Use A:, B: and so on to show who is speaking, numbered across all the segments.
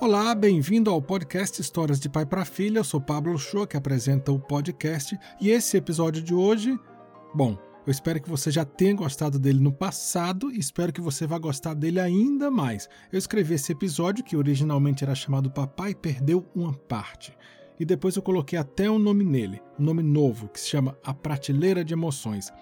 A: Olá, bem-vindo ao podcast Histórias de Pai para Filha. Eu sou Pablo Show, que apresenta o podcast, e esse episódio de hoje, bom, eu espero que você já tenha gostado dele no passado e espero que você vá gostar dele ainda mais. Eu escrevi esse episódio que originalmente era chamado Papai Perdeu uma Parte. E depois eu coloquei até um nome nele, um nome novo, que se chama A Prateleira de Emoções.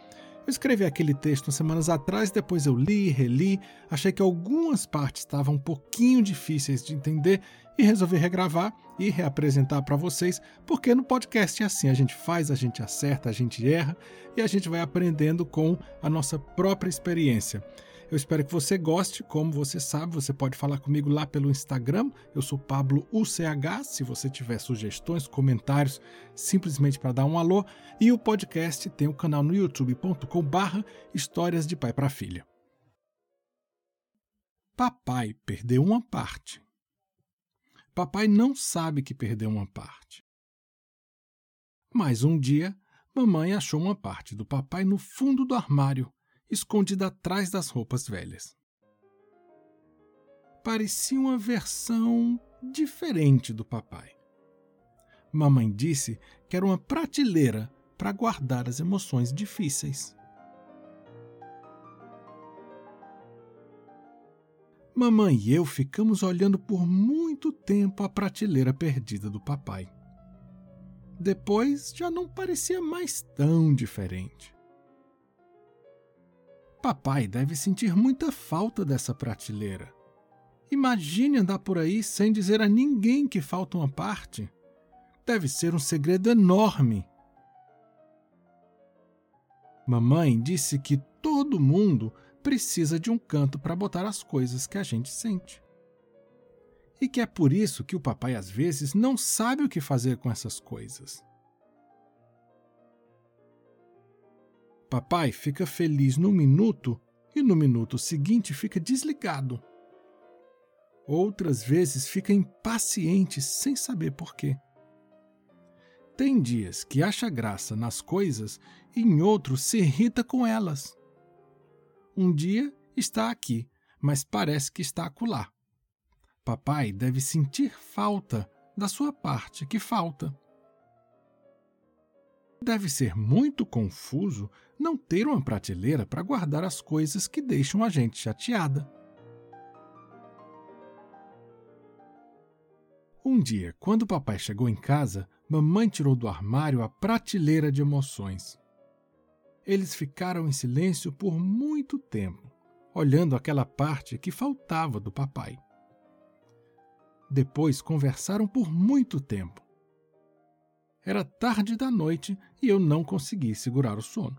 A: Eu escrevi aquele texto semanas atrás, depois eu li, reli, achei que algumas partes estavam um pouquinho difíceis de entender e resolvi regravar e reapresentar para vocês, porque no podcast é assim, a gente faz, a gente acerta, a gente erra e a gente vai aprendendo com a nossa própria experiência. Eu espero que você goste. Como você sabe, você pode falar comigo lá pelo Instagram. Eu sou Pablo UCH. Se você tiver sugestões, comentários, simplesmente para dar um alô. E o podcast tem o um canal no youtube.com/barra Histórias de Pai para Filha. Papai perdeu uma parte. Papai não sabe que perdeu uma parte. Mas um dia, mamãe achou uma parte do papai no fundo do armário escondida atrás das roupas velhas. Parecia uma versão diferente do papai. Mamãe disse que era uma prateleira para guardar as emoções difíceis. Mamãe e eu ficamos olhando por muito tempo a prateleira perdida do papai. Depois já não parecia mais tão diferente. Papai deve sentir muita falta dessa prateleira. Imagine andar por aí sem dizer a ninguém que falta uma parte. Deve ser um segredo enorme. Mamãe disse que todo mundo precisa de um canto para botar as coisas que a gente sente. E que é por isso que o papai às vezes não sabe o que fazer com essas coisas. Papai fica feliz num minuto e no minuto seguinte fica desligado. Outras vezes fica impaciente sem saber por quê. Tem dias que acha graça nas coisas e em outros se irrita com elas. Um dia está aqui, mas parece que está acolá. Papai deve sentir falta da sua parte que falta. Deve ser muito confuso não ter uma prateleira para guardar as coisas que deixam a gente chateada. Um dia, quando papai chegou em casa, mamãe tirou do armário a prateleira de emoções. Eles ficaram em silêncio por muito tempo, olhando aquela parte que faltava do papai. Depois conversaram por muito tempo. Era tarde da noite e eu não consegui segurar o sono.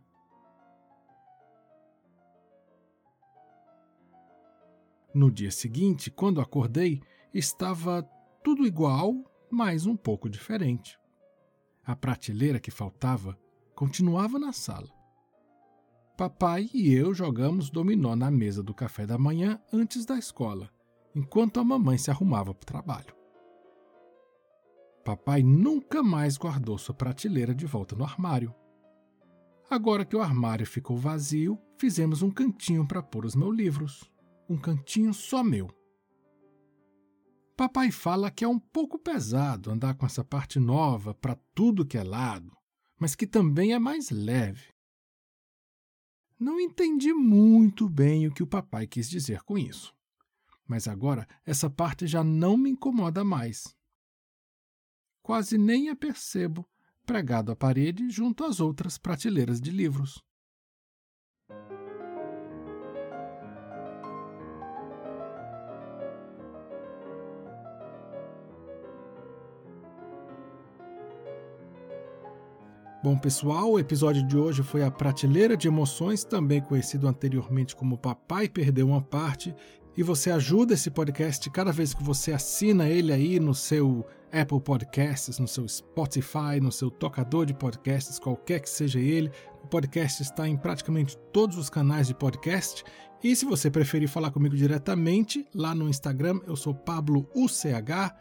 A: No dia seguinte, quando acordei, estava tudo igual, mas um pouco diferente. A prateleira que faltava continuava na sala. Papai e eu jogamos dominó na mesa do café da manhã antes da escola, enquanto a mamãe se arrumava para o trabalho. Papai nunca mais guardou sua prateleira de volta no armário. Agora que o armário ficou vazio, fizemos um cantinho para pôr os meus livros. Um cantinho só meu. Papai fala que é um pouco pesado andar com essa parte nova para tudo que é lado, mas que também é mais leve. Não entendi muito bem o que o papai quis dizer com isso. Mas agora essa parte já não me incomoda mais quase nem a percebo, pregado à parede junto às outras prateleiras de livros. Bom, pessoal, o episódio de hoje foi a Prateleira de Emoções, também conhecido anteriormente como Papai Perdeu uma Parte. E você ajuda esse podcast cada vez que você assina ele aí no seu Apple Podcasts, no seu Spotify, no seu tocador de podcasts, qualquer que seja ele. O podcast está em praticamente todos os canais de podcast. E se você preferir falar comigo diretamente, lá no Instagram eu sou Pablo UCH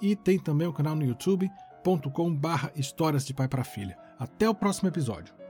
A: e tem também o canal no YouTube youtube.com/barra Histórias de Pai para Filha. Até o próximo episódio.